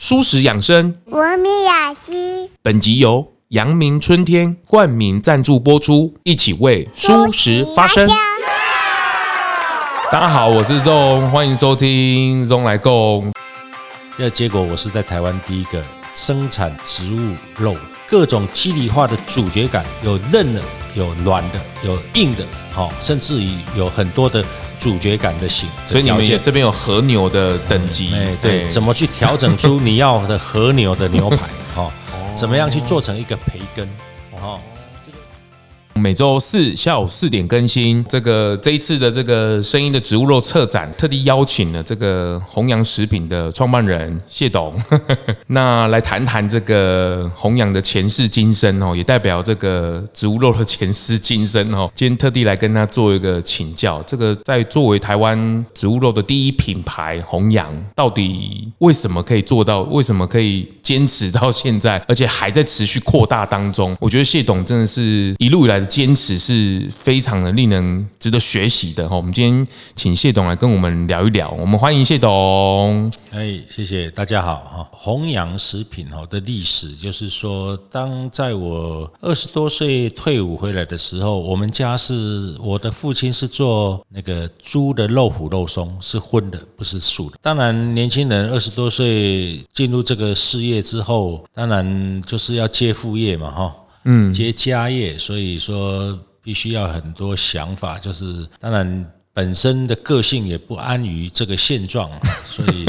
蔬食养生，文明雅集。本集由阳明春天冠名赞助播出，一起为舒食发声。大家好，我是 ZONG，欢迎收听 ZONG 来共。这结果，我是在台湾第一个生产植物肉，各种肌理化的主角感，有韧的，有软的，有硬的，好，甚至于有很多的。主角感的型，所以你们也这边有和牛的等级，哎，对，怎么去调整出你要的和牛的牛排？哈，怎么样去做成一个培根？哈。每周四下午四点更新。这个这一次的这个声音的植物肉策展，特地邀请了这个弘扬食品的创办人谢董，那来谈谈这个弘扬的前世今生哦，也代表这个植物肉的前世今生哦。今天特地来跟他做一个请教，这个在作为台湾植物肉的第一品牌弘扬，到底为什么可以做到？为什么可以坚持到现在，而且还在持续扩大当中？我觉得谢董真的是一路以来的。坚持是非常的令人值得学习的哈。我们今天请谢董来跟我们聊一聊。我们欢迎谢董。哎，谢谢大家好哈。弘扬食品哈的历史，就是说，当在我二十多岁退伍回来的时候，我们家是我的父亲是做那个猪的肉脯肉松，是荤的，不是素的。当然，年轻人二十多岁进入这个事业之后，当然就是要接副业嘛哈。嗯，接家业，所以说必须要很多想法，就是当然本身的个性也不安于这个现状，所以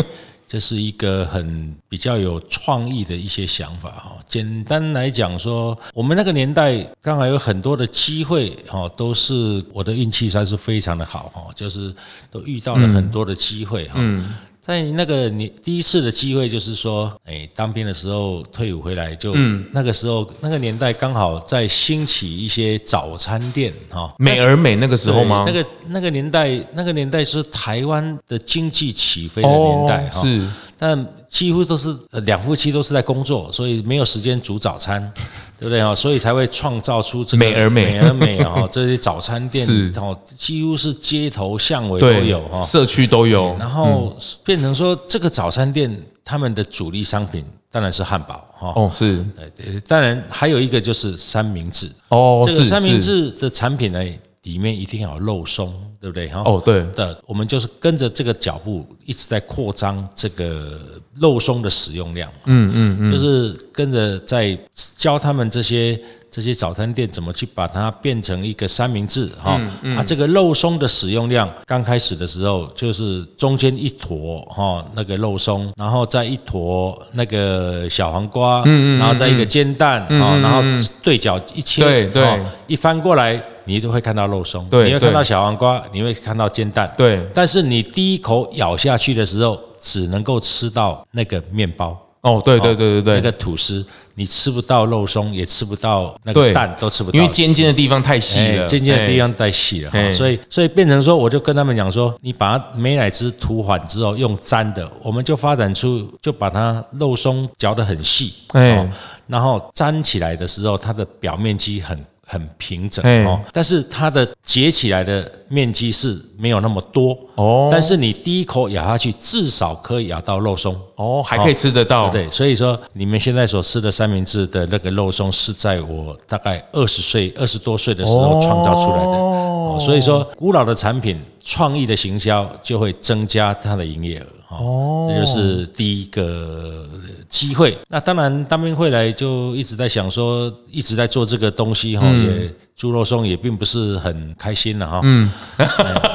这是一个很比较有创意的一些想法哈。简单来讲说，我们那个年代刚好有很多的机会哈，都是我的运气算是非常的好哈，就是都遇到了很多的机会哈。嗯在那个你第一次的机会，就是说，哎，当兵的时候退伍回来，就那个时候那个年代刚好在兴起一些早餐店，哈，美而美那个时候吗？那个那个年代，那个年代是台湾的经济起飞的年代，哈，是。但几乎都是两夫妻都是在工作，所以没有时间煮早餐，对不对啊？所以才会创造出这个美而美、美而美啊！这些早餐店是哦，几乎是街头巷尾都有哈，社区都有。然后变成说，这个早餐店他们的主力商品当然是汉堡哈。哦，是对对，当然还有一个就是三明治哦，这个三明治的产品呢，里面一定要有肉松。对不对？哈哦，对的，我们就是跟着这个脚步一直在扩张这个肉松的使用量。嗯嗯嗯，就是跟着在教他们这些这些早餐店怎么去把它变成一个三明治哈。嗯嗯，啊，这个肉松的使用量刚开始的时候就是中间一坨哈那个肉松，然后再一坨那个小黄瓜，嗯嗯，然后再一个煎蛋，哈，然后对角一切，对对，一翻过来。你都会看到肉松，对，你会看到小黄瓜，你会看到煎蛋，对。但是你第一口咬下去的时候，只能够吃到那个面包。哦，对对对对对，那个吐司，你吃不到肉松，也吃不到那个蛋，都吃不到，因为尖尖的地方太细了，尖尖的地方太细了。所以所以变成说，我就跟他们讲说，你把它美乃滋涂缓之后，用粘的，我们就发展出，就把它肉松嚼得很细，哎，然后粘起来的时候，它的表面积很。很平整哦，但是它的结起来的面积是没有那么多哦。但是你第一口咬下去，至少可以咬到肉松哦，还可以吃得到，对对？所以说，你们现在所吃的三明治的那个肉松，是在我大概二十岁、二十多岁的时候创造出来的哦。所以说，古老的产品，创意的行销就会增加它的营业额哦。这就是第一个。机会，那当然，当兵会来就一直在想说，一直在做这个东西哈，也猪肉松也并不是很开心了哈。嗯，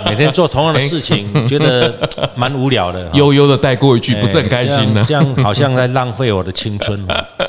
每天做同样的事情，觉得蛮无聊的，悠悠的带过一句，不是很开心的，这样 好像在浪费我的青春，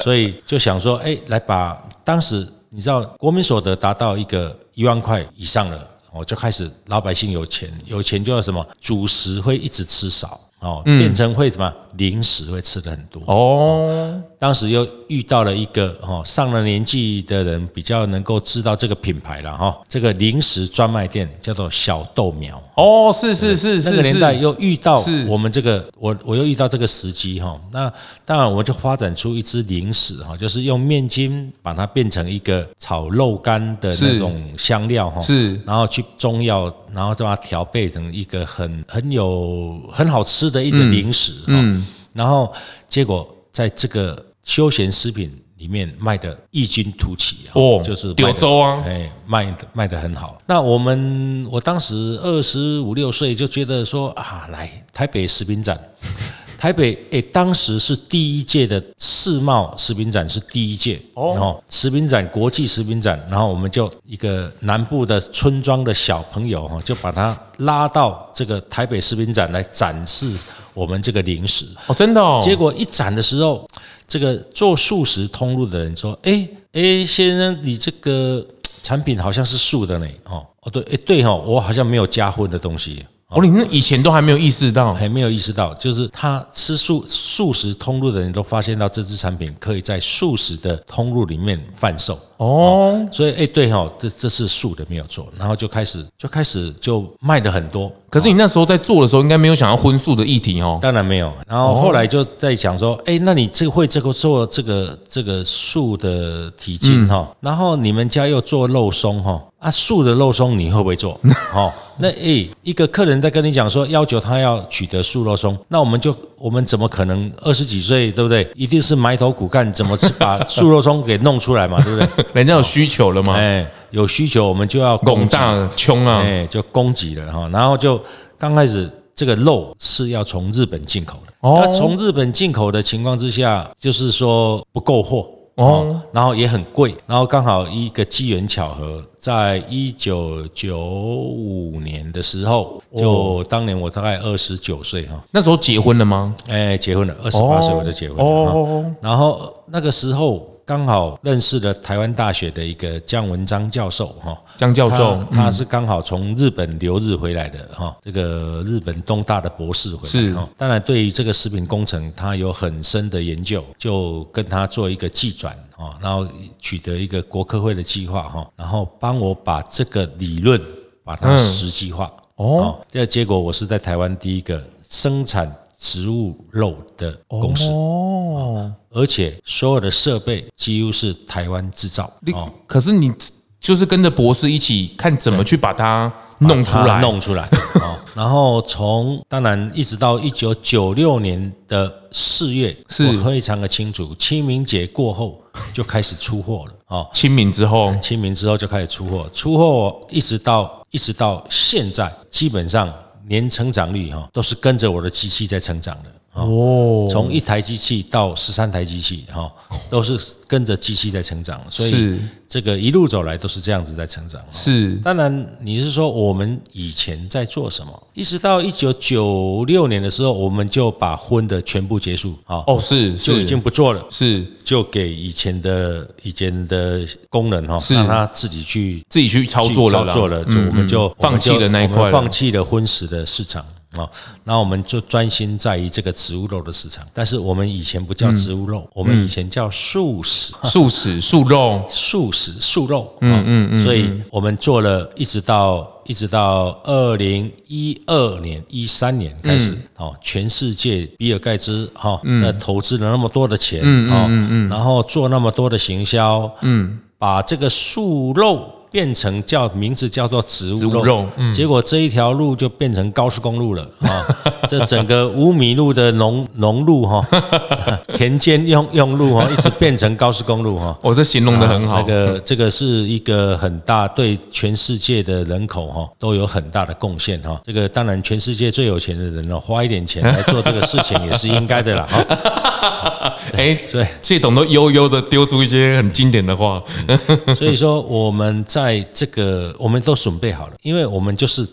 所以就想说，哎，来把当时你知道国民所得达到一个一万块以上了，我就开始老百姓有钱，有钱就要什么主食会一直吃少。哦，变成会什么零食会吃的很多哦。当时又遇到了一个哦，上了年纪的人比较能够知道这个品牌了哈。这个零食专卖店叫做小豆苗哦，是是是是。那个年代又遇到我们这个，我我又遇到这个时机哈。那当然我就发展出一支零食哈，就是用面筋把它变成一个炒肉干的那种香料哈，是，然后去中药，然后再把它调配成一个很很有很好吃的一个零食哈。然后结果在这个休闲食品里面卖的异军突起哦，就是柳州啊，哎，卖的卖的很好。那我们我当时二十五六岁就觉得说啊，来台北食品展。台北诶，当时是第一届的世贸食品展，是第一届哦。食品展，国际食品展，然后我们就一个南部的村庄的小朋友哈，就把他拉到这个台北食品展来展示我们这个零食哦，真的哦。结果一展的时候，这个做素食通路的人说：“哎哎，先生，你这个产品好像是素的呢。”哦哦，对，哎对哈，我好像没有加荤的东西。哦，你那以前都还没有意识到，还没有意识到，就是他吃素素食通路的人都发现到这支产品可以在素食的通路里面贩售哦，所以哎，对哈，这这是素的没有错，然后就开始就开始就卖的很多。可是你那时候在做的时候，应该没有想要荤素的议题哦，当然没有。然后后来就在想说，哎，那你这个会这个做这个这个素的体筋哈，然后你们家又做肉松哈。啊，素的肉松你会不会做？哦，那诶，一个客人在跟你讲说要求他要取得素肉松，那我们就我们怎么可能二十几岁对不对？一定是埋头苦干，怎么把素肉松给弄出来嘛，对不对？人家有需求了嘛？哎，有需求我们就要拱大穷啊，哎，就供给了哈。然后就刚开始这个肉是要从日本进口的，那从日本进口的情况之下，就是说不够货。哦，然后也很贵，然后刚好一个机缘巧合，在一九九五年的时候，就当年我大概二十九岁哈，那时候结婚了吗？哎，结婚了，二十八岁我就结婚了。哦，然后那个时候。刚好认识了台湾大学的一个姜文章教授，哈，姜教授，他是刚好从日本留日回来的，哈，这个日本东大的博士回来，是，当然对于这个食品工程，他有很深的研究，就跟他做一个技转，啊，然后取得一个国科会的计划，哈，然后帮我把这个理论把它实际化，哦，这个结果我是在台湾第一个生产。植物肉的公司哦，而且所有的设备几乎是台湾制造。哦，可是你就是跟着博士一起看怎么去把它弄出来，弄出来。哦，然后从当然一直到一九九六年的四月，是我非常的清楚。清明节过后就开始出货了。哦，清明之后，清明之后就开始出货，出货一直到一直到现在，基本上。年成长率哈都是跟着我的机器在成长的。哦，从一台机器到十三台机器哈，都是跟着机器在成长，所以这个一路走来都是这样子在成长。是，当然你是说我们以前在做什么？一直到一九九六年的时候，我们就把婚的全部结束啊。哦，是，就已经不做了，是，就给以前的以前的工人哈，让他自己去自己去操作了，操作了，就我们就放弃了那一块，放弃了婚食的市场。啊，那我们就专心在于这个植物肉的市场。但是我们以前不叫植物肉，嗯、我们以前叫素食、素食、素肉、素食、素肉。嗯嗯嗯。所以我们做了一直到一直到二零一二年、一三年开始，哦、嗯，全世界比尔盖茨哈，那投资了那么多的钱，嗯嗯嗯，然后做那么多的行销，嗯，把这个素肉。变成叫名字叫做植物肉，结果这一条路就变成高速公路了啊！这整个五米路的农农路哈，田间用用路哈，一直变成高速公路哈。我这形容的很好。那个这个是一个很大对全世界的人口哈都有很大的贡献哈。这个当然全世界最有钱的人呢，花一点钱来做这个事情也是应该的啦。哎，对，谢董都悠悠的丢出一些很经典的话。所以说我们在。在这个，我们都准备好了，因为我们就是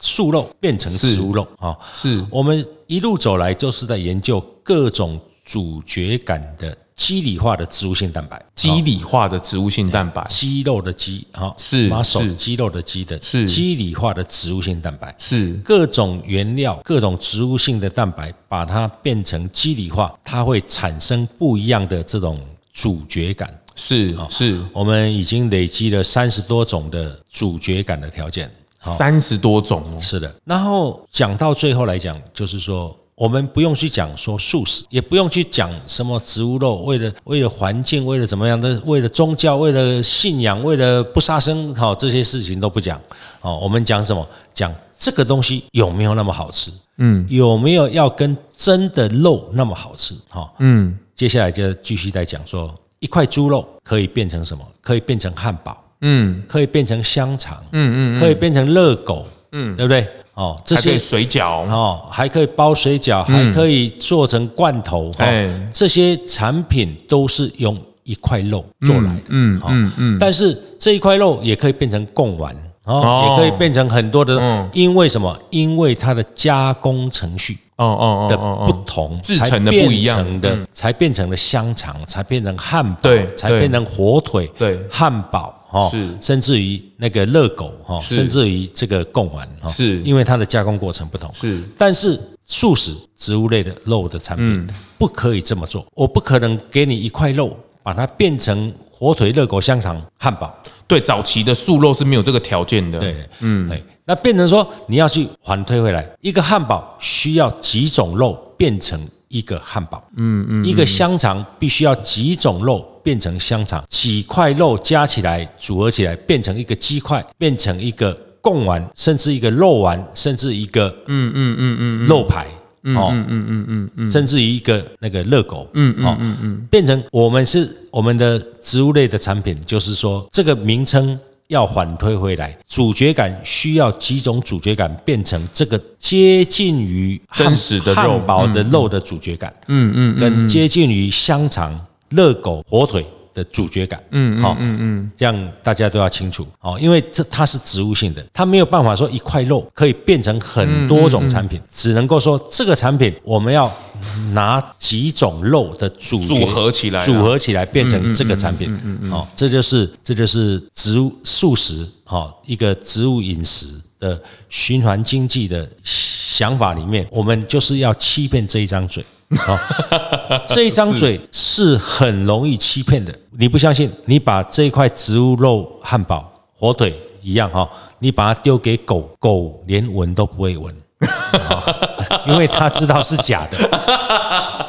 素肉变成植物肉啊，是，我们一路走来就是在研究各种主角感的肌理化的植物性蛋白，肌理化的植物性蛋白，肌肉的肌，哈，是，把手肌肉的肌的，是。肌理化的植物性蛋白，是。各种原料，各种植物性的蛋白，把它变成肌理化，它会产生不一样的这种主角感。是是，我们已经累积了三十多种的主角感的条件，三十多种哦，是的。然后讲到最后来讲，就是说，我们不用去讲说素食，也不用去讲什么植物肉，为了为了环境，为了怎么样的，为了宗教，为了信仰，为了不杀生，好，这些事情都不讲。哦，我们讲什么？讲这个东西有没有那么好吃？嗯，有没有要跟真的肉那么好吃？哈，嗯。接下来就继续再讲说，一块猪肉可以变成什么？可以变成汉堡，嗯，可以变成香肠，嗯嗯，可以变成热狗，嗯，对不对？哦，这些水饺。哦，还可以包水饺，还可以做成罐头，哦，这些产品都是用一块肉做来的，嗯嗯嗯，但是这一块肉也可以变成贡丸。哦，也可以变成很多的，因为什么？因为它的加工程序哦哦的不同，制成的不一样。的，才变成了香肠，才变成汉堡，对，才变成火腿，对，汉堡哦，是，甚至于那个热狗哈，甚至于这个贡丸哈，是。因为它的加工过程不同，是，但是素食植物类的肉的产品不可以这么做，我不可能给你一块肉，把它变成火腿、热狗、香肠、汉堡。对，早期的素肉是没有这个条件的。对，嗯，那变成说你要去反推回来，一个汉堡需要几种肉变成一个汉堡？嗯嗯，一个香肠必须要几种肉变成香肠？几块肉加起来组合起来变成一个鸡块，变成一个贡丸，甚至一个肉丸，甚至一个嗯嗯嗯嗯肉排。哦，嗯嗯嗯嗯嗯，甚至于一个那个热狗，嗯嗯嗯嗯，变成我们是我们的植物类的产品，就是说这个名称要反推回来，主角感需要几种主角感变成这个接近于真实的肉。汉堡的肉的主角感，嗯嗯，跟接近于香肠、热狗、火腿。的主角感，嗯，好，嗯嗯，这样大家都要清楚，哦，因为这它是植物性的，它没有办法说一块肉可以变成很多种产品，只能够说这个产品我们要拿几种肉的组组合起来，组合起来变成这个产品，嗯嗯，哦，这就是这就是植物素食，哈，一个植物饮食的循环经济的想法里面，我们就是要欺骗这一张嘴。好，这一张嘴是很容易欺骗的。你不相信？你把这一块植物肉汉堡、火腿一样哈，你把它丢给狗狗，连闻都不会闻，因为他知道是假的。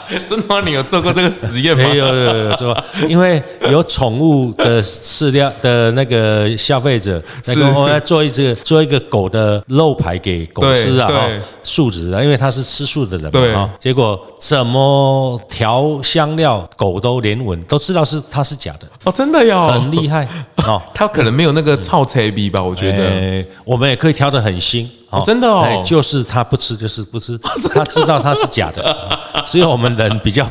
真的吗？你有做过这个实验吗？没有，有有做，因为有宠物的饲料的那个消费者，那个我要做一只做一个狗的肉排给狗吃啊，素质啊，因为他是吃素的人嘛，啊，结果怎么调香料，狗都连闻都知道是它是假的哦，真的哟，很厉害哦，他可能没有那个臭菜逼吧？我觉得，我们也可以调的很腥。哦，真的哦，就是他不吃，就是不吃，他知道他是假的，只有我们人比较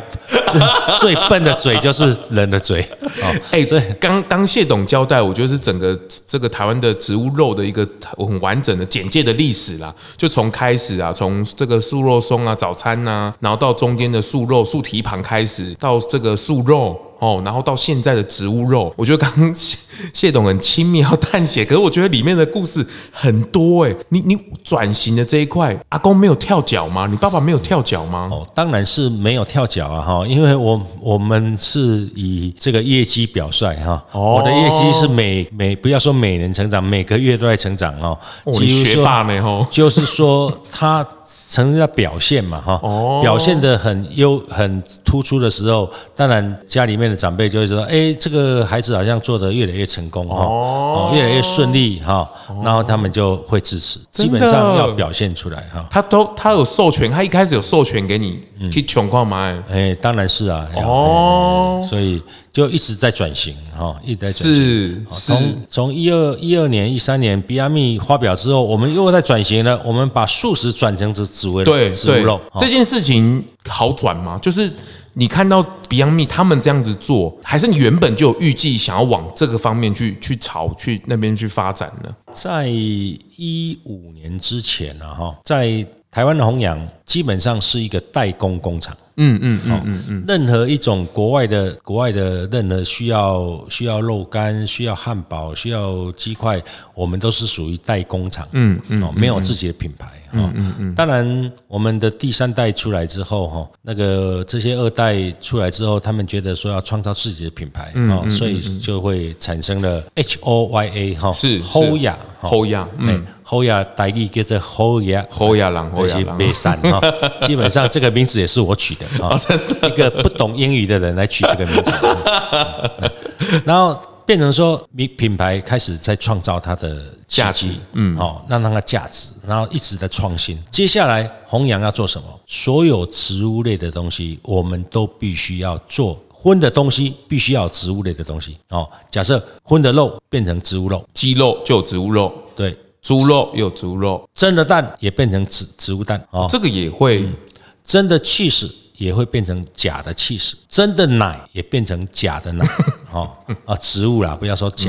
最笨的嘴就是人的嘴。哎，对，刚当谢董交代，我觉得是整个这个台湾的植物肉的一个很完整的简介的历史啦，就从开始啊，从这个素肉松啊，早餐呐、啊，然后到中间的素肉素蹄膀开始，到这个素肉。哦，然后到现在的植物肉，我觉得刚刚谢谢董很轻描淡写，可是我觉得里面的故事很多哎。你你转型的这一块，阿公没有跳脚吗？你爸爸没有跳脚吗？哦，当然是没有跳脚啊哈，因为我我们是以这个业绩表率哈。哦，我的业绩是每每不要说每年成长，每个月都在成长哦。你学霸就是说他。成人的表现嘛，哈，表现得很优、很突出的时候，当然家里面的长辈就会说，哎，这个孩子好像做得越来越成功，哈，哦，越来越顺利，哈，然后他们就会支持，基本上要表现出来，哈。他都他有授权，他一开始有授权给你去穷矿吗？哎，当然是啊，哦，所以。就一直在转型，哈，一直在转型。是，从从一二一二年、一三年 Beyond Meat 发表之后，我们又在转型了。我们把素食转成植植物对植物肉，这件事情好转吗？就是你看到 Beyond Meat 他们这样子做，还是你原本就有预计想要往这个方面去去朝去那边去发展呢？在一五年之前呢，哈，在台湾的弘洋基本上是一个代工工厂。嗯嗯嗯嗯嗯，任何一种国外的国外的任何需要需要肉干、需要汉堡、需要鸡块，我们都是属于代工厂。嗯嗯，哦，没有自己的品牌。嗯嗯嗯。当然，我们的第三代出来之后，哈，那个这些二代出来之后，他们觉得说要创造自己的品牌，嗯，所以就会产生了 H O Y A 哈，是 Hoya，Hoya，嗯。侯亚代意叫做侯亚，侯亚郎，这些北山哈，基本上这个名字也是我取的啊，一个不懂英语的人来取这个名字。然后变成说，你品牌开始在创造它的价值，嗯，哦，让它的价值，然后一直在创新。接下来，弘扬要做什么？所有植物类的东西，我们都必须要做荤的东西，必须要植物类的东西。哦，假设荤的肉变成植物肉，鸡肉就有植物肉，对，猪肉有猪肉，蒸的蛋也变成植植物蛋，啊，这个也会蒸的气死。也会变成假的气死，真的奶也变成假的奶，哦。啊，植物啦，不要说假，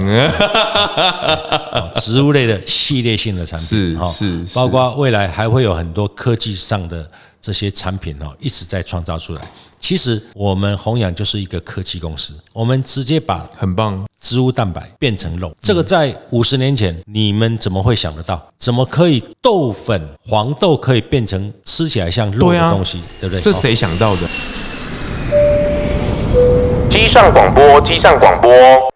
植物类的系列性的产品，是是，包括未来还会有很多科技上的这些产品哦，一直在创造出来。其实我们弘扬就是一个科技公司，我们直接把很棒植物蛋白变成肉。这个在五十年前你们怎么会想得到？怎么可以豆粉黄豆可以变成吃起来像肉的东西？对不对？是谁想到的？机上广播，机上广播，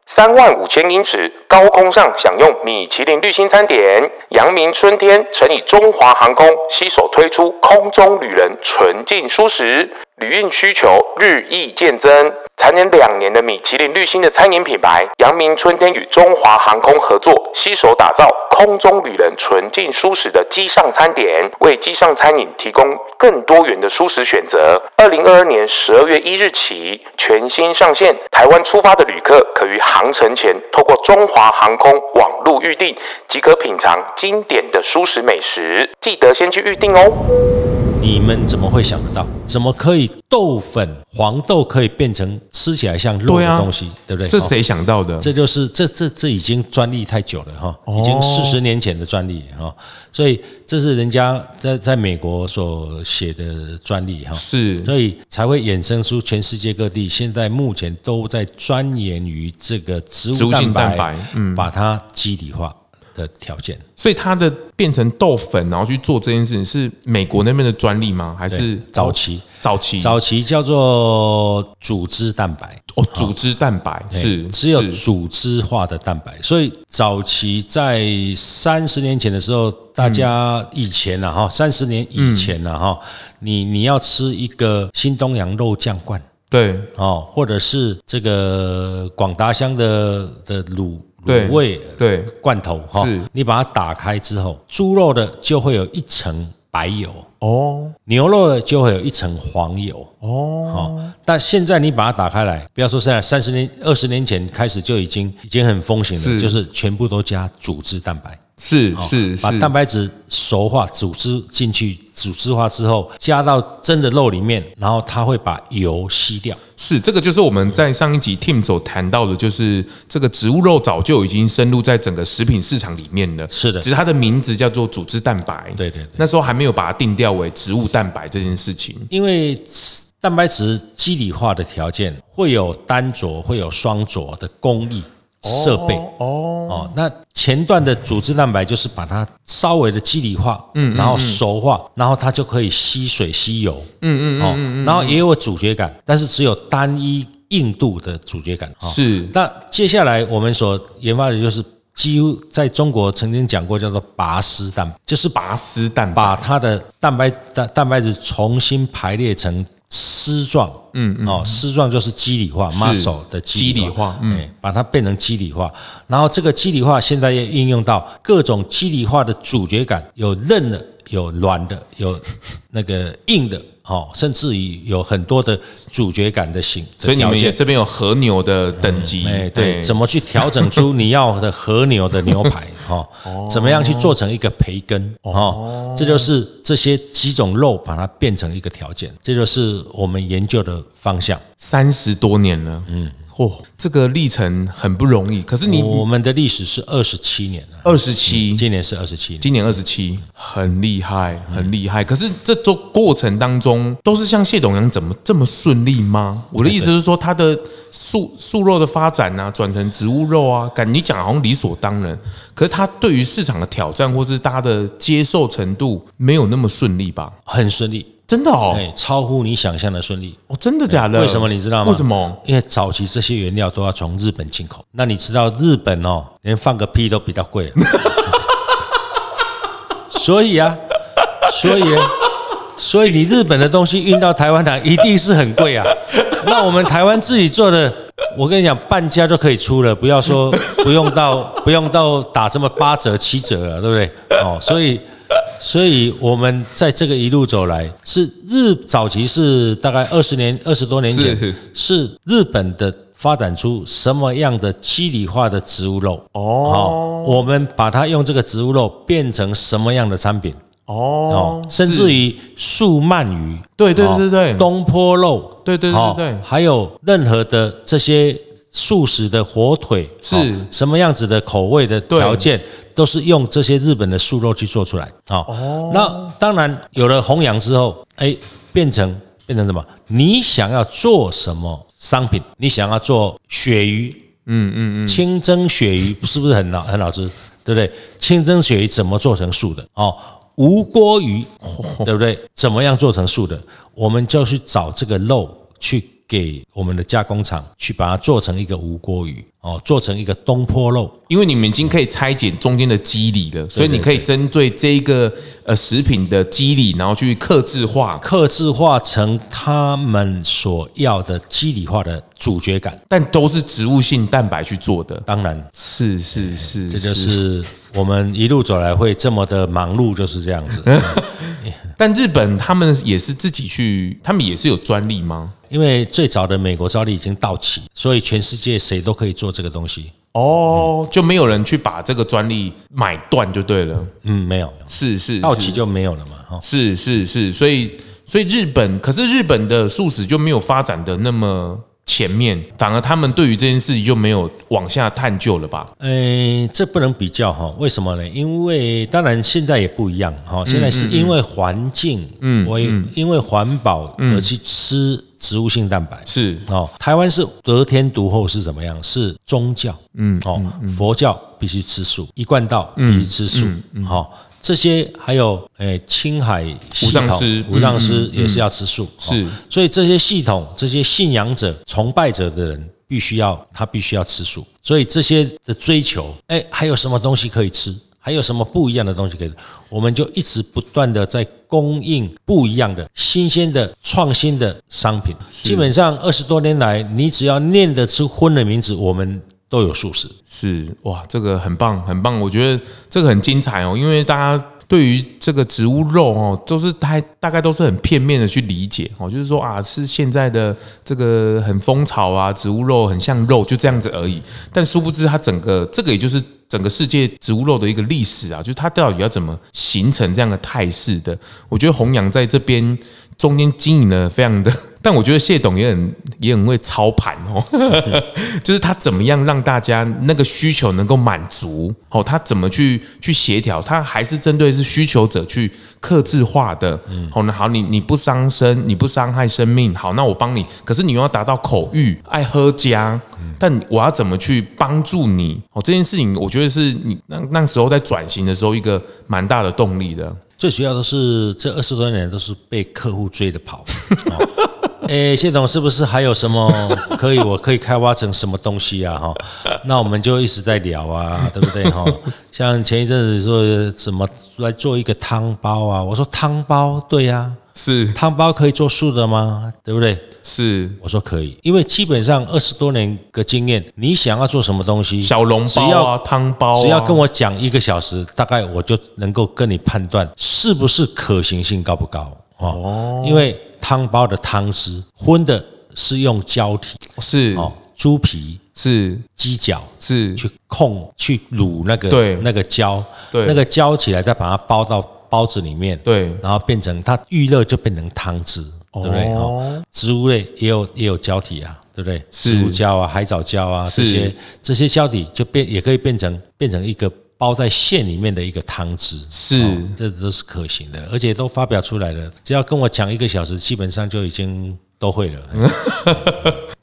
三万五千英尺高空上享用米其林绿星餐点。阳明春天曾以中华航空携手推出空中旅人纯净舒适。旅运需求日益渐增，蝉联两年的米其林绿星的餐饮品牌阳明春天与中华航空合作，携手打造空中旅人纯净舒适的机上餐点，为机上餐饮提供更多元的舒适选择。二零二二年十二月一日起全新上线，台湾出发的旅客可于航程前透过中华航空网路预订，即可品尝经典的舒食美食。记得先去预订哦。你们怎么会想得到？怎么可以豆粉黄豆可以变成吃起来像肉的东西？对，不对？是谁想到的？这就是这这这已经专利太久了哈，已经四十年前的专利哈，所以这是人家在在美国所写的专利哈，是，所以才会衍生出全世界各地现在目前都在钻研于这个植物蛋白，嗯，把它基底化。的条件，所以它的变成豆粉，然后去做这件事情，是美国那边的专利吗？还是早期？早期早期叫做组织蛋白哦，组织蛋白是只有组织化的蛋白，所以早期在三十年前的时候，大家以前啊哈，三十年以前啊哈，你你要吃一个新东阳肉酱罐，对哦，或者是这个广达香的的卤。卤味对。罐头哈，你把它打开之后，猪肉的就会有一层白油。哦，牛肉的就会有一层黄油。哦。好但现在你把它打开来，不要说现在三十年、二十年前开始就已经已经很风行了，就是全部都加组织蛋白。是是，把蛋白质熟化、组织进去，组织化之后加到真的肉里面，然后它会把油吸掉。是，这个就是我们在上一集 Tim 所谈到的，就是这个植物肉早就已经深入在整个食品市场里面了。是的，只是它的名字叫做组织蛋白。对对对，那时候还没有把它定调为植物蛋白这件事情。因为蛋白质基理化的条件会有单着、会有双着的工艺。设备。哦哦，那前段的组织蛋白就是把它稍微的肌理化，嗯，然后熟化，然后它就可以吸水吸油，嗯嗯哦，然后也有主角感，但是只有单一硬度的主角感，是。那接下来我们所研发的就是几乎在中国曾经讲过叫做拔丝蛋，就是拔丝蛋，把它的蛋白蛋蛋白质重新排列成。丝状，嗯，哦，丝状就是肌理化，muscle 的肌理化，嗯，把它变成肌理化，然后这个肌理化现在也应用到各种肌理化的主角感，有韧的，有软的，有那个硬的。哦，甚至于有很多的主角感的型，所以你们也这边有和牛的等级，哎，对，怎么去调整出你要的和牛的牛排？哈，怎么样去做成一个培根？哦，这就是这些几种肉把它变成一个条件，这就是我们研究的方向。三十多年了，嗯。哦，这个历程很不容易。可是你我们的历史是二十七年了，二十七，今年是二十七，今年二十七，很厉害，很厉害。可是这做过程当中，都是像谢董阳怎么这么顺利吗？我的意思是说，他的素素肉的发展啊，转成植物肉啊，感你讲好像理所当然。可是他对于市场的挑战，或是大家的接受程度，没有那么顺利吧？很顺利。真的哦，超乎你想象的顺利哦！真的假的？为什么你知道吗？为什么？因为早期这些原料都要从日本进口，那你知道日本哦，连放个屁都比较贵，所以啊，所以，所以你日本的东西运到台湾来一定是很贵啊。那我们台湾自己做的我跟你讲，半价就可以出了，不要说不用到不用到打这么八折七折了，对不对？哦，所以 所以我们在这个一路走来，是日早期是大概二十年二十多年前，是，是日本的发展出什么样的肌理化的植物肉。哦，我们把它用这个植物肉变成什么样的产品？哦，甚至于素鳗鱼，对对对对，东坡肉，对对对对，还有任何的这些素食的火腿，是什么样子的口味的条件，都是用这些日本的素肉去做出来。哦，那当然有了弘扬之后，哎，变成变成什么？你想要做什么商品？你想要做鳕鱼？嗯嗯嗯，清蒸鳕鱼是不是很好很好吃？对不对？清蒸鳕鱼怎么做成素的？哦。无锅鱼，对不对？怎么样做成素的？我们就去找这个肉，去给我们的加工厂去把它做成一个无锅鱼哦，做成一个东坡肉。因为你们已经可以拆解中间的机理了，所以你可以针对这一个呃食品的机理，然后去克制化，克制化成他们所要的机理化的主角感。但都是植物性蛋白去做的，当然是是是，这就是。我们一路走来会这么的忙碌，就是这样子。但日本他们也是自己去，他们也是有专利吗？因为最早的美国专利已经到期，所以全世界谁都可以做这个东西。哦，就没有人去把这个专利买断就对了。嗯，没有，是是到期就没有了嘛。哈，是是是，所以所以日本，可是日本的素食就没有发展的那么。前面反而他们对于这件事情就没有往下探究了吧？诶，这不能比较哈，为什么呢？因为当然现在也不一样哈，现在是因为环境，嗯，为因为环保而去吃植物性蛋白是哦。台湾是得天独厚是怎么样？是宗教，嗯哦，佛教必须吃素，一贯道必须吃素，哈。这些还有诶，青海系统，无上师，五藏师也是要吃素，是，所以这些系统、这些信仰者、崇拜者的人，必须要他必须要吃素。所以这些的追求，诶，还有什么东西可以吃？还有什么不一样的东西可以？我们就一直不断的在供应不一样的、新鲜的、创新的商品。基本上二十多年来，你只要念得出荤的名字，我们。都有素食，是哇，这个很棒，很棒，我觉得这个很精彩哦。因为大家对于这个植物肉哦，都是太大概都是很片面的去理解哦，就是说啊，是现在的这个很风潮啊，植物肉很像肉，就这样子而已。但殊不知，它整个这个也就是整个世界植物肉的一个历史啊，就是它到底要怎么形成这样的态势的？我觉得弘扬在这边中间经营了非常的。但我觉得谢董也很也很会操盘哦，就是他怎么样让大家那个需求能够满足哦，他怎么去去协调，他还是针对是需求者去克制化的。好，那好，你你不伤身，你不伤害生命，好，那我帮你。可是你又要达到口欲爱喝家，但我要怎么去帮助你？哦，这件事情我觉得是你那那时候在转型的时候一个蛮大的动力的。最主要的是这二十多年都是被客户追着跑。哎，谢总，是不是还有什么可以我可以开发成什么东西啊？哈，那我们就一直在聊啊，对不对？哈，像前一阵子说什么来做一个汤包啊，我说汤包，对呀，是。汤包可以做素的吗？对不对？是，我说可以，因为基本上二十多年的经验，你想要做什么东西，小笼包啊，汤包，只要跟我讲一个小时，大概我就能够跟你判断是不是可行性高不高。哦，因为。汤包的汤汁荤的是用胶体，是。哦，猪皮是。鸡脚是。去控去卤那个对。那个胶，对。那个胶起来再把它包到包子里面，对，然后变成它预热就变成汤汁，对不对？哦，植物类也有也有胶体啊，对不对？植物胶啊，海藻胶啊，这些这些胶体就变也可以变成变成一个。包在馅里面的一个汤汁是，这都是可行的，而且都发表出来了。只要跟我讲一个小时，基本上就已经都会了。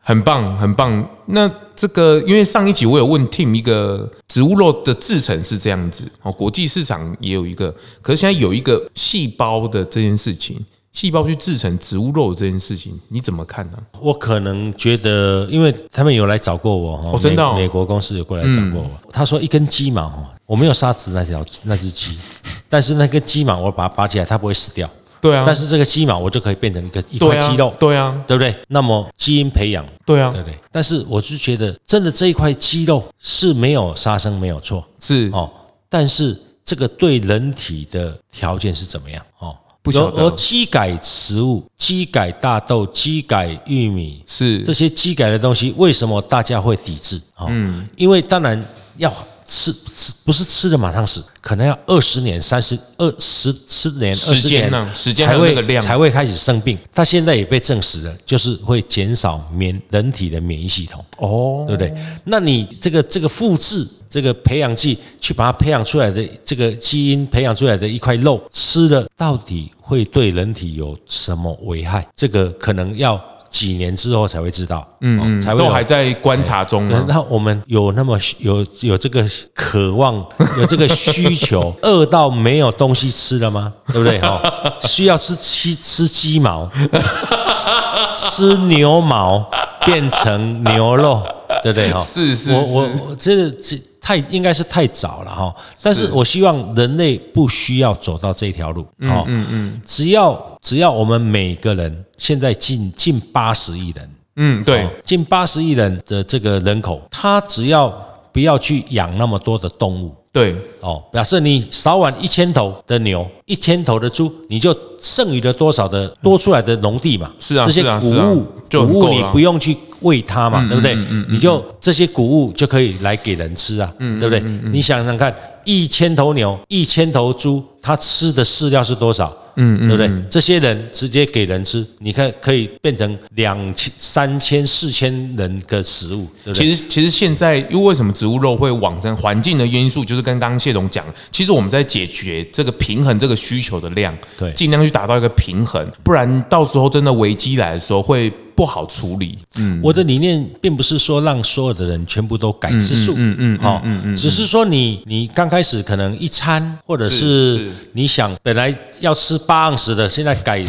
很棒，很棒。那这个，因为上一集我有问 Tim 一个植物肉的制成是这样子哦，国际市场也有一个，可是现在有一个细胞的这件事情。细胞去制成植物肉这件事情，你怎么看呢？我可能觉得，因为他们有来找过我哈，真的，美国公司有过来找过我。他说一根鸡毛，我没有杀死那条那只鸡，但是那根鸡毛我把它拔起来，它不会死掉。对啊，但是这个鸡毛我就可以变成一个一块肌肉，对啊，对不对？那么基因培养，对啊，对不对？但是我就觉得，真的这一块肌肉是没有杀生，没有错，是哦。但是这个对人体的条件是怎么样？哦，不晓得。而基改食物，基改大豆，基改玉米，是这些基改的东西，为什么大家会抵制？哦，嗯，因为当然要。吃吃不是吃的马上死，可能要二十年、三十二十十年、二十年，时间才会才会开始生病。它现在也被证实了，就是会减少免人体的免疫系统。哦，对不对？那你这个这个复制这个培养剂去把它培养出来的这个基因培养出来的一块肉，吃了到底会对人体有什么危害？这个可能要。几年之后才会知道，嗯嗯，才会都还在观察中呢。那我们有那么有有这个渴望，有这个需求，饿到没有东西吃了吗？对不对？哈，需要吃鸡吃鸡毛，吃牛毛变成牛肉，对不对？哈，是是，我我我这这。太应该是太早了哈，但是我希望人类不需要走到这条路，哦，嗯嗯，只要只要我们每个人现在近近八十亿人，嗯，对，近八十亿人的这个人口，他只要不要去养那么多的动物。对。哦，表示你少养一千头的牛，一千头的猪，你就剩余的多少的多出来的农地嘛？是啊，这些谷物，谷物你不用去喂它嘛，对不对？你就这些谷物就可以来给人吃啊，对不对？你想想看，一千头牛，一千头猪，它吃的饲料是多少？嗯，对不对？这些人直接给人吃，你看可以变成两千、三千、四千人的食物，对不对？其实，其实现在，因为为什么植物肉会往成环境的因素，就是跟刚刚谢总讲，其实我们在解决这个平衡这个需求的量，对，尽量去达到一个平衡，不然到时候真的危机来的时候会。不好处理。嗯，我的理念并不是说让所有的人全部都改吃素。嗯嗯，好，嗯嗯，只是说你你刚开始可能一餐，或者是你想本来要吃八盎司的，现在改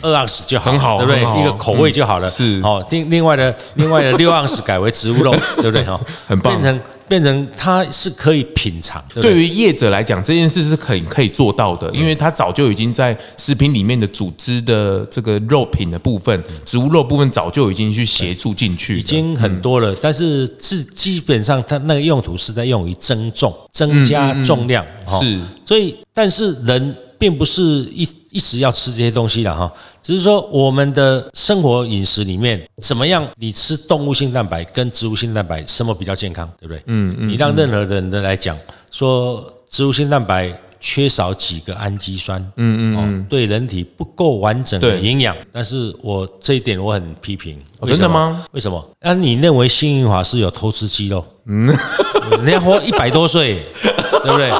二盎司就好，很好，对不对？一个口味就好了。是哦，另另外的另外的六盎司改为植物肉，对不对？哈，很棒。变成变成它是可以品尝。对于业者来讲，这件事是可以可以做到的，因为它早就已经在食品里面的组织的这个肉品的部分，植物肉部分。早就已经去协助进去，已经很多了。但是是基本上，它那个用途是在用于增重、增加重量。是，所以但是人并不是一一直要吃这些东西的哈，只是说我们的生活饮食里面怎么样？你吃动物性蛋白跟植物性蛋白什么比较健康？对不对？嗯嗯。你让任何人的来讲说植物性蛋白。缺少几个氨基酸，嗯嗯，嗯，对人体不够完整的营养，但是我这一点我很批评。真的吗？为什么？那你认为星云华是有偷吃鸡肉？嗯，人家活一百多岁，对不对？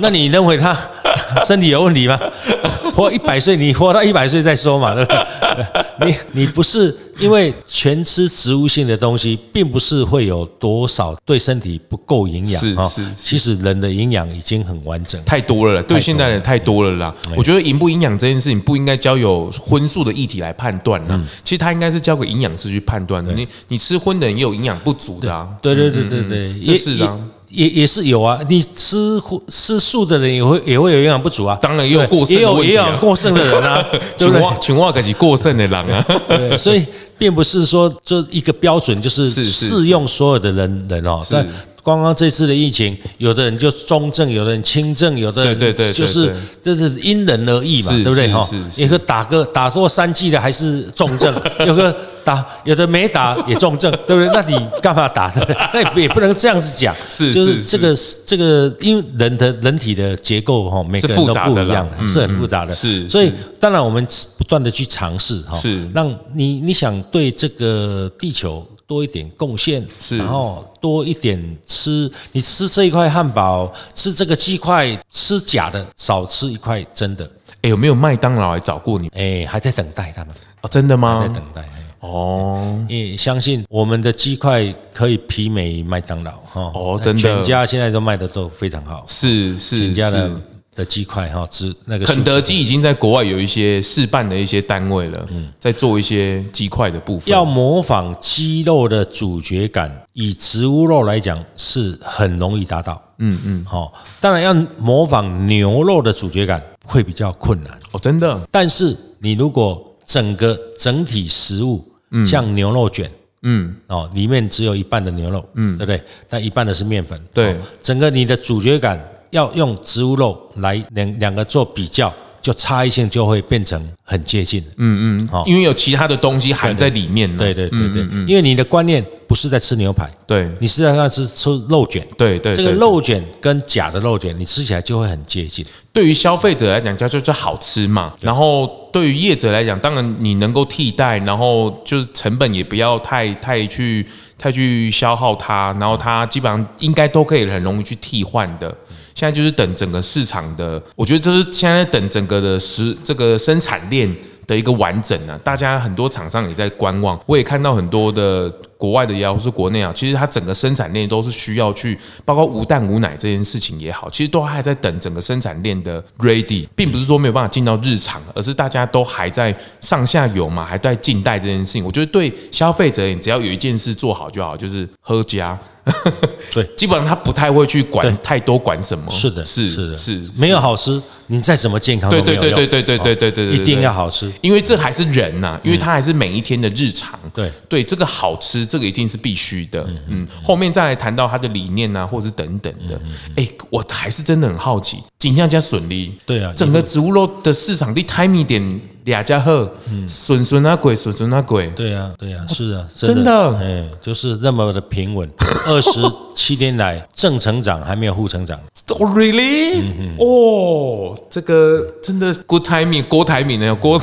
那你认为他 身体有问题吗？活一百岁，你活到一百岁再说嘛，对不对？你你不是因为全吃植物性的东西，并不是会有多少对身体不够营养啊。是是，其实人的营养已经很完整，太多了，对现代人太多了啦。我觉得营不营养这件事情不应该交由荤素的议题来判断啦。其实它应该是交给营养师去判断的。你你吃荤的人也有营养不足的啊。对对对对对，这是啊。也也是有啊，你吃吃素的人也会也会有营养不足啊。当然也有过剩也有也有过剩的人啊。对不对？请问可是过剩的人啊。对，所以并不是说这一个标准就是适用所有的人人哦。但刚刚这次的疫情，有的人就中症，有的人轻症，有的人就是这是因人而异嘛，对不对？哈，有个打个打过三剂的还是重症，有个打有的没打也重症，对不对？那你干嘛打的？那也不能这样子讲，是就是这个这个因为人的人体的结构哈，每个人都不一样的，是很复杂的，是。所以当然我们不断的去尝试哈，是让你你想对这个地球。多一点贡献，是，然后多一点吃。你吃这一块汉堡，吃这个鸡块，吃假的，少吃一块真的。哎，有没有麦当劳来找过你？哎，还在等待他们。哦，真的吗？还在等待。哦，你相信我们的鸡块可以媲美麦当劳哈。哦，真的。全家现在都卖的都非常好。是是全家的。的鸡块哈，只那个肯德基已经在国外有一些试办的一些单位了，嗯，在做一些鸡块的部分。要模仿鸡肉的主角感，以植物肉来讲是很容易达到，嗯嗯，好，当然要模仿牛肉的主角感会比较困难。哦，真的。但是你如果整个整体食物，嗯，像牛肉卷，嗯，哦，里面只有一半的牛肉，嗯，对不对？但一半的是面粉，对，整个你的主角感要用植物肉来两两个做比较。就差异性就会变成很接近，嗯嗯，好，因为有其他的东西含在里面，对对对对，因为你的观念不是在吃牛排，对，你实际上是吃肉卷，对对，这个肉卷跟假的肉卷，你吃起来就会很接近。对于消费者来讲，叫就是好吃嘛，然后对于业者来讲，当然你能够替代，然后就是成本也不要太太去太去消耗它，然后它基本上应该都可以很容易去替换的。现在就是等整个市场的，我觉得这是现在等整个的食这个生产链的一个完整啊。大家很多厂商也在观望，我也看到很多的国外的也好，或是国内啊，其实它整个生产链都是需要去，包括无蛋无奶这件事情也好，其实都还在等整个生产链的 ready，并不是说没有办法进到日常，而是大家都还在上下游嘛，还在静待这件事情。我觉得对消费者，你只要有一件事做好就好，就是喝加。对，基本上他不太会去管太多，管什么？是的，是是的，是没有好吃，你再怎么健康都没有用。对对对对对对对对，一定要好吃，因为这还是人呐，因为他还是每一天的日常。对对，这个好吃，这个一定是必须的。嗯，后面再来谈到他的理念啊，或者是等等的。哎，我还是真的很好奇，锦江加笋梨，对啊，整个植物肉的市场，你 timing 点俩家贺，顺顺啊鬼，顺顺啊鬼。对啊，对啊，是啊，真的，哎，就是那么的平稳。二十七天来正成长，还没有负成长。Oh really？哦，这个真的 good timing，郭台铭呢郭。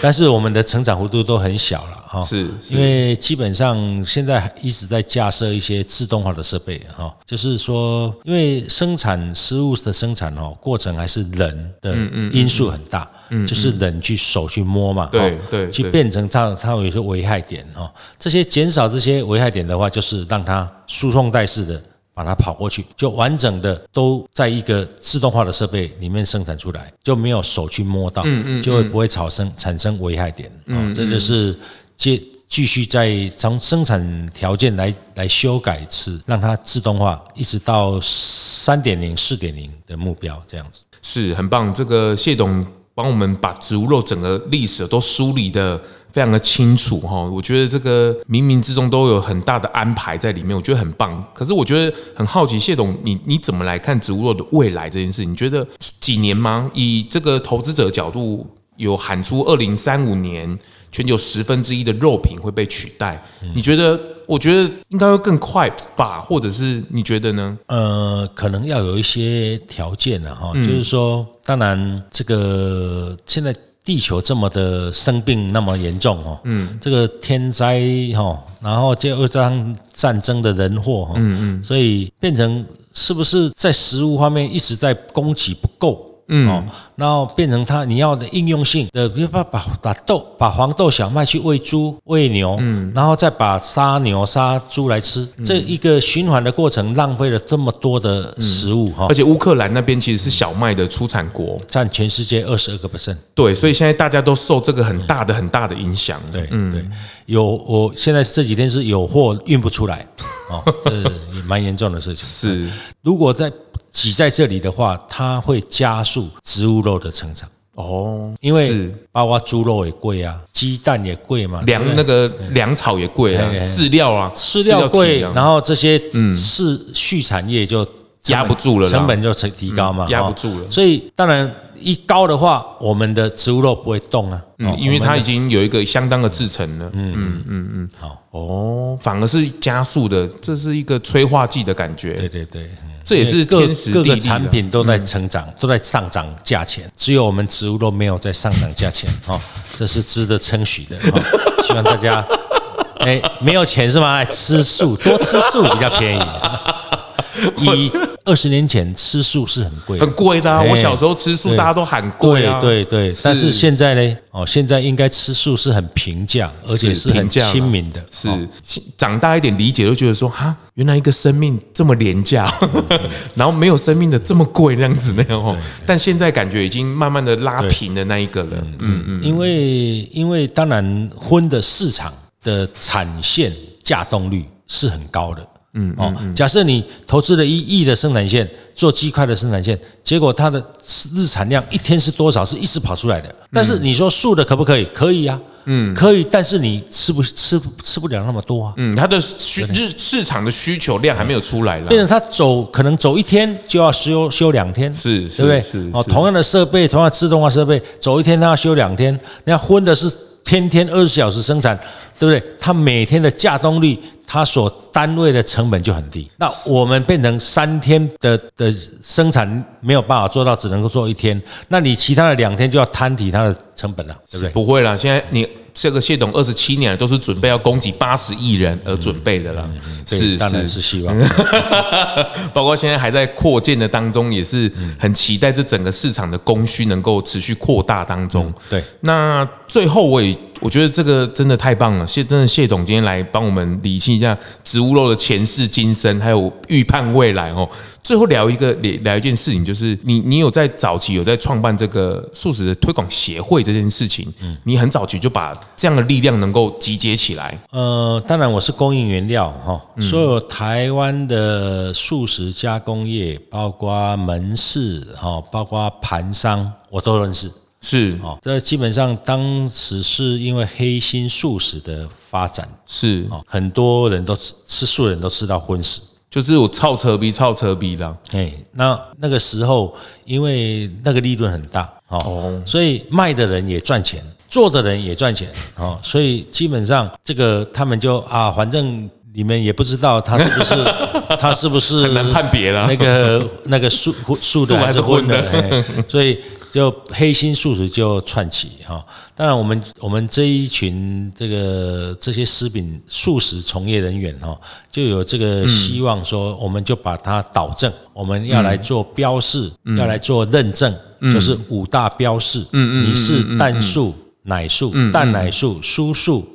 但是我们的成长幅度都很小了哈，是，因为基本上现在一直在架设一些自动化的设备哈，就是说，因为生产食物的生产哦过程还是人的因素很大，就是人去手去摸嘛，对对，去变成它它有一些危害点哦，这些减少这些危害点的话，就是让它输送带式的。把它跑过去，就完整的都在一个自动化的设备里面生产出来，就没有手去摸到，就会不会产生产生危害点。嗯，这就是接继续在从生产条件来来修改一次，让它自动化，一直到三点零、四点零的目标，这样子是很棒。这个谢董帮我们把植物肉整个历史都梳理的。非常的清楚哈，我觉得这个冥冥之中都有很大的安排在里面，我觉得很棒。可是我觉得很好奇，谢董，你你怎么来看植物肉的未来这件事？你觉得几年吗？以这个投资者角度，有喊出二零三五年全球十分之一的肉品会被取代，你觉得？我觉得应该会更快吧，或者是你觉得呢？呃，可能要有一些条件了哈，就是说，当然这个现在。地球这么的生病那么严重哦，嗯，这个天灾哈，然后这样战争的人祸哈，嗯嗯，所以变成是不是在食物方面一直在供给不够？嗯，然后变成它你要的应用性的，比如把把把豆把黄豆小麦去喂猪喂牛，嗯，然后再把杀牛杀猪来吃，这一个循环的过程浪费了这么多的食物哈。而且乌克兰那边其实是小麦的出产国，占全世界二十二个 percent。对，所以现在大家都受这个很大的很大的影响。对，嗯，对，有我现在这几天是有货运不出来，哦，这也蛮严重的事情。是，如果在。挤在这里的话，它会加速植物肉的成长。哦，因为包括猪肉也贵啊，鸡蛋也贵嘛，粮那个粮草也贵啊，饲料啊，饲料贵，然后这些嗯是畜产业就压不住了，成本就成提高嘛，压不住了，所以当然。一高的话，我们的植物肉不会动啊，嗯，因为它已经有一个相当的制成了，嗯嗯嗯嗯，好。哦，反而是加速的，这是一个催化剂的感觉，对对对，这也是天时地利，各个产品都在成长，都在上涨价钱，只有我们植物都没有在上涨价钱，啊，这是值得称许的，希望大家，哎，没有钱是吗？来吃素，多吃素比较便宜。以二十年前吃素是很贵，很贵的。我小时候吃素，大家都喊贵啊。对对，但是现在呢？哦，现在应该吃素是很平价，而且是很亲民的。是长大一点理解，都觉得说哈，原来一个生命这么廉价，然后没有生命的这么贵，那样子那样哦。但现在感觉已经慢慢的拉平的那一个了。嗯嗯，因为因为当然荤的市场的产线价动率是很高的。嗯哦，假设你投资了一亿的生产线做鸡块的生产线，结果它的日产量一天是多少？是一直跑出来的。但是你说素的可不可以？可以啊。嗯，可以，但是你吃不吃吃不了那么多啊。嗯，它的需日市场的需求量还没有出来了。变成它走可能走一天就要修修两天，是，对不对？是哦，同样的设备，同样自动化设备，走一天它要修两天。那荤的是天天二十小时生产，对不对？它每天的稼动率，它所单位的成本就很低。那我们变成三天的的生产没有办法做到，只能够做一天。那你其他的两天就要摊提它的成本了，对不对？不会了，现在你。这个谢董二十七年都是准备要供给八十亿人而准备的了，是当然是希望，包括现在还在扩建的当中，也是很期待这整个市场的供需能够持续扩大当中。对，那最后我也。我觉得这个真的太棒了，谢真的谢董今天来帮我们理清一下植物肉的前世今生，还有预判未来哦。最后聊一个聊一件事情，就是你你有在早期有在创办这个素食的推广协会这件事情，你很早期就把这样的力量能够集结起来。呃，当然我是供应原料哈，所有台湾的素食加工业，包括门市哈，包括盘商，我都认识。是。哦，这基本上当时是因为黑心素食的发展，是。哦，很多人都吃吃素人都吃到荤食，就是我操扯逼操扯逼的。哎，那那个时候因为那个利润很大哦，所以卖的人也赚钱，做的人也赚钱哦，所以基本上这个他们就啊，反正你们也不知道他是不是 他是不是很难判别了，那个那个素素的还是荤的，所以。就黑心素食就串起哈，当然我们我们这一群这个这些食品素食从业人员哈，就有这个希望说，我们就把它导正，我们要来做标示，要来做认证，就是五大标示，你是蛋素、奶素、蛋奶素、蔬素、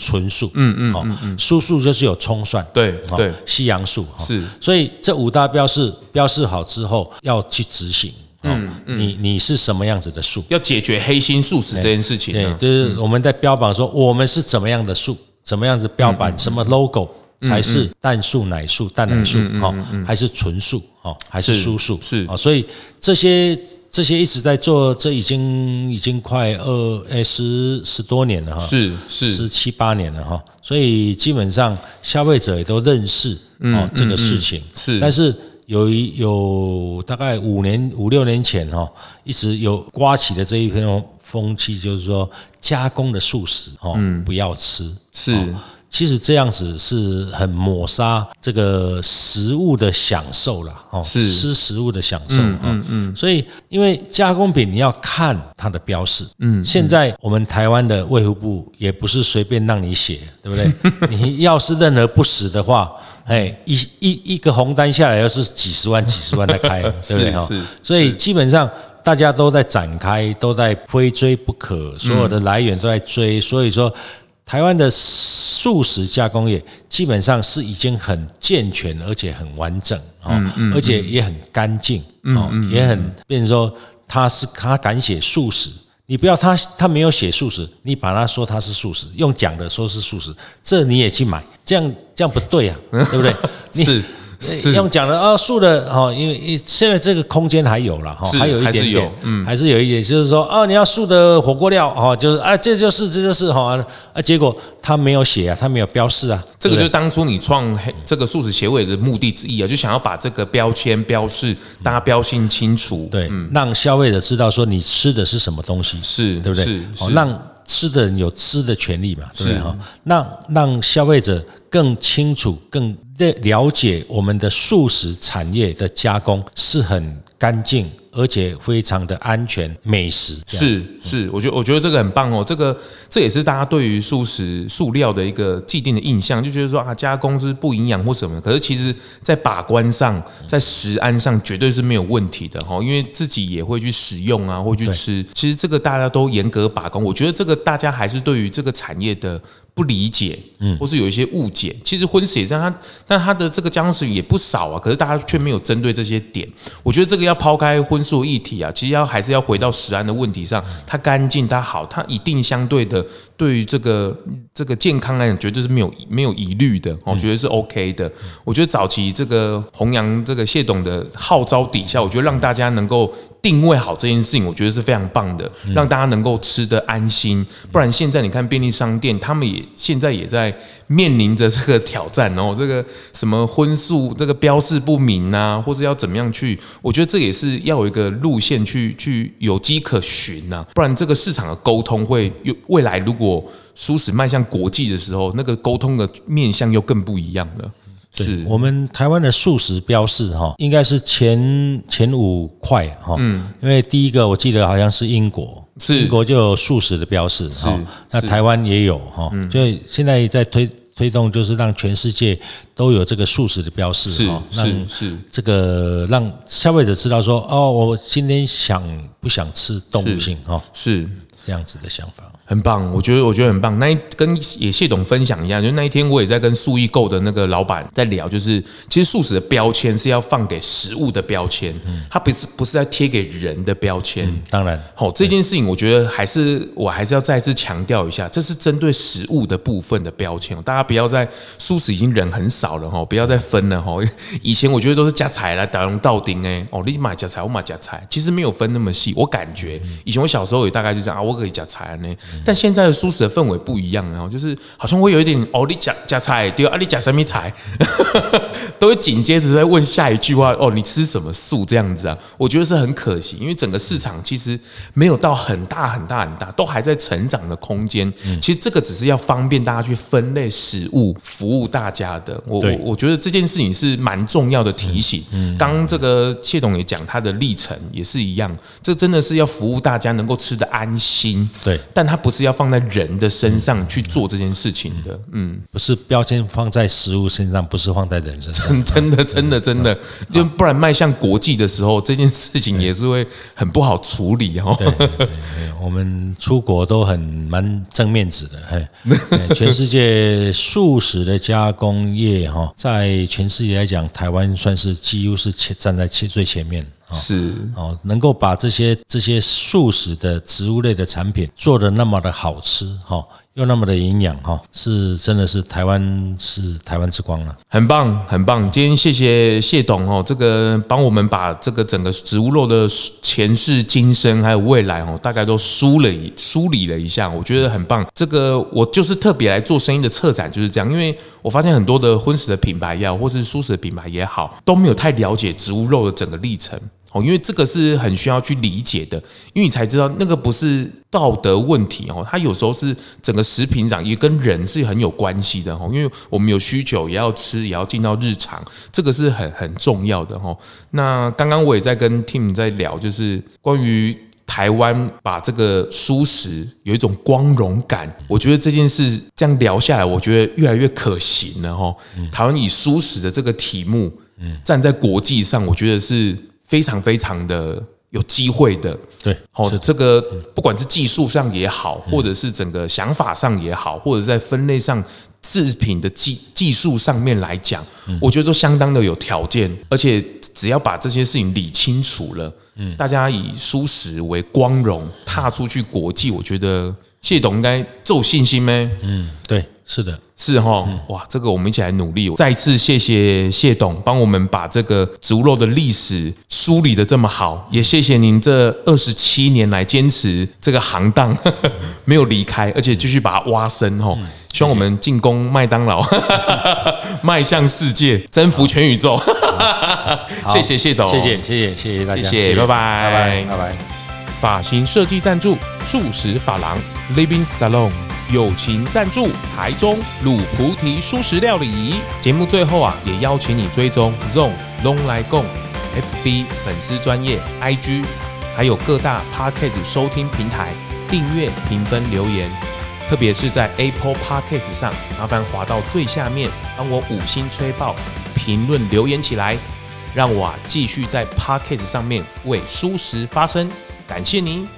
纯素，嗯嗯，好，蔬素就是有葱蒜，对对，西洋素是，所以这五大标示标示好之后要去执行。嗯，你你是什么样子的树？要解决黑心素食这件事情，对，就是我们在标榜说我们是怎么样的树，怎么样子标榜，什么 logo 才是蛋素、奶素、蛋奶素，哈，还是纯素，哈，还是蔬素，是。啊，所以这些这些一直在做，这已经已经快二哎十十多年了哈，是是。十七八年了哈，所以基本上消费者也都认识哦这个事情，是，但是。有一有大概五年五六年前哈，一直有刮起的这一片风气，就是说加工的素食哦，不要吃。是，其实这样子是很抹杀这个食物的享受了哦，是吃食物的享受。嗯嗯。所以，因为加工品你要看它的标示。嗯。现在我们台湾的卫福部也不是随便让你写，对不对？你要是任何不实的话。哎，一一一个红单下来，要是几十万、几十万在开，对不对哈？所以基本上大家都在展开，都在非追不可，所有的来源都在追。所以说，台湾的素食加工业基本上是已经很健全，而且很完整，哦而且也很干净哦，也很变成说他是他敢写素食。你不要他，他没有写素食，你把他说他是素食，用讲的说是素食，这你也去买，这样这样不对啊，对不对？是。用讲的啊，素的哦，因为现在这个空间还有了哈，还有一点点，嗯，还是有一点，就是说啊，你要素的火锅料哦，就是啊，这就是这就是哈啊，结果他没有写啊，他没有标示啊，这个就是当初你创这个素食协会的目的之一啊，就想要把这个标签标示，大家标示清楚，对，让消费者知道说你吃的是什么东西，是对不对？是，让吃的人有吃的权利嘛，对不对哈？让让消费者更清楚更。的了解，我们的素食产业的加工是很干净。而且非常的安全，美食是是，我觉得我觉得这个很棒哦，这个这也是大家对于素食塑料的一个既定的印象，就觉得说啊，加工是不营养或什么，可是其实在把关上，在食安上绝对是没有问题的哈，因为自己也会去使用啊，会去吃，其实这个大家都严格把关，我觉得这个大家还是对于这个产业的不理解，嗯，或是有一些误解。其实婚史也是它，但它的这个加工食品也不少啊，可是大家却没有针对这些点。我觉得这个要抛开婚素议题啊，其实要还是要回到食安的问题上，它干净，它好，它一定相对的对于这个这个健康来讲，绝对是没有没有疑虑的哦，觉得是 OK 的。我觉得早期这个弘扬这个谢董的号召底下，我觉得让大家能够定位好这件事情，我觉得是非常棒的，让大家能够吃得安心。不然现在你看便利商店，他们也现在也在面临着这个挑战哦，这个什么荤素这个标示不明啊，或者要怎么样去？我觉得这也是要有一个路线去去有迹可循呐，不然这个市场的沟通会有未来如果蔬食迈向国际的时候，那个沟通的面向又更不一样了。是。我们台湾的素食标示哈，应该是前前五块哈，嗯，因为第一个我记得好像是英国，是。英国就有素食的标示，是那台湾也有哈，就现在在推推动，就是让全世界都有这个素食的标示哈，让是这个让消费者知道说，哦，我今天想不想吃动物性哈，是这样子的想法。很棒，我觉得我觉得很棒。那一跟也谢董分享一样，就那一天我也在跟素易购的那个老板在聊，就是其实素食的标签是要放给食物的标签，它不是不是在贴给人的标签。当然，好这件事情，我觉得还是我还是要再次强调一下，这是针对食物的部分的标签。大家不要再素食已经人很少了哈，不要再分了哈。以前我觉得都是加菜来打龙道丁哎，哦，你买加菜，我买加菜，其实没有分那么细。我感觉以前我小时候也大概就这样啊，我可以夹菜呢。但现在的素食的氛围不一样，然后就是好像会有一点哦，你夹夹菜，对啊，你夹什么菜，都会紧接着在问下一句话哦，你吃什么素这样子啊？我觉得是很可惜，因为整个市场其实没有到很大很大很大，都还在成长的空间。其实这个只是要方便大家去分类食物，服务大家的。我我我觉得这件事情是蛮重要的提醒。刚这个谢董也讲他的历程也是一样，这真的是要服务大家能够吃得安心。对，但它不是要放。在人的身上去做这件事情的，嗯，不是标签放在食物身上，不是放在人身上，真的，真的，真的，就不然迈向国际的时候，这件事情也是会很不好处理哦。对，我们出国都很蛮正面子的，嘿，全世界素食的加工业哈，在全世界来讲，台湾算是几乎是前站在前最前面。是哦，能够把这些这些素食的植物类的产品做的那么的好吃哈，又那么的营养哈，是真的是台湾是台湾之光了，很棒很棒。今天谢谢谢董哦，这个帮我们把这个整个植物肉的前世今生还有未来哦，大概都梳理梳理了一下，我觉得很棒。这个我就是特别来做生意的策展就是这样，因为我发现很多的荤食的品牌也好，或是素食的品牌也好，都没有太了解植物肉的整个历程。哦，因为这个是很需要去理解的，因为你才知道那个不是道德问题哦，它有时候是整个食品上也跟人是很有关系的哦，因为我们有需求也要吃，也要进到日常，这个是很很重要的哦。那刚刚我也在跟 Tim 在聊，就是关于台湾把这个蔬食有一种光荣感，我觉得这件事这样聊下来，我觉得越来越可行了哈。台湾以蔬食的这个题目，站在国际上，我觉得是。非常非常的有机会的，对，好，这个不管是技术上也好，或者是整个想法上也好，或者在分类上制品的技技术上面来讲，我觉得都相当的有条件，而且只要把这些事情理清楚了，嗯，大家以舒适为光荣，踏出去国际，我觉得谢董应该有信心咩？嗯，对。是的，是哈，哇，这个我们一起来努力。再次谢谢谢董帮我们把这个猪肉的历史梳理的这么好，也谢谢您这二十七年来坚持这个行当，没有离开，而且继续把它挖深哈。希望我们进攻麦当劳，迈向世界，征服全宇宙。谢谢谢董，谢谢谢谢谢谢大家，谢谢，拜拜拜拜拜拜。发型设计赞助素食发廊 Living Salon。友情赞助台中鲁菩提蔬食料理。节目最后啊，也邀请你追踪 ZONG 咙来共 FB 粉丝专业 IG，还有各大 Podcast 收听平台订阅、评分、留言。特别是在 Apple Podcast 上，麻烦滑到最下面，帮我五星吹爆，评论留言起来，让我啊继续在 Podcast 上面为蔬食发声。感谢您。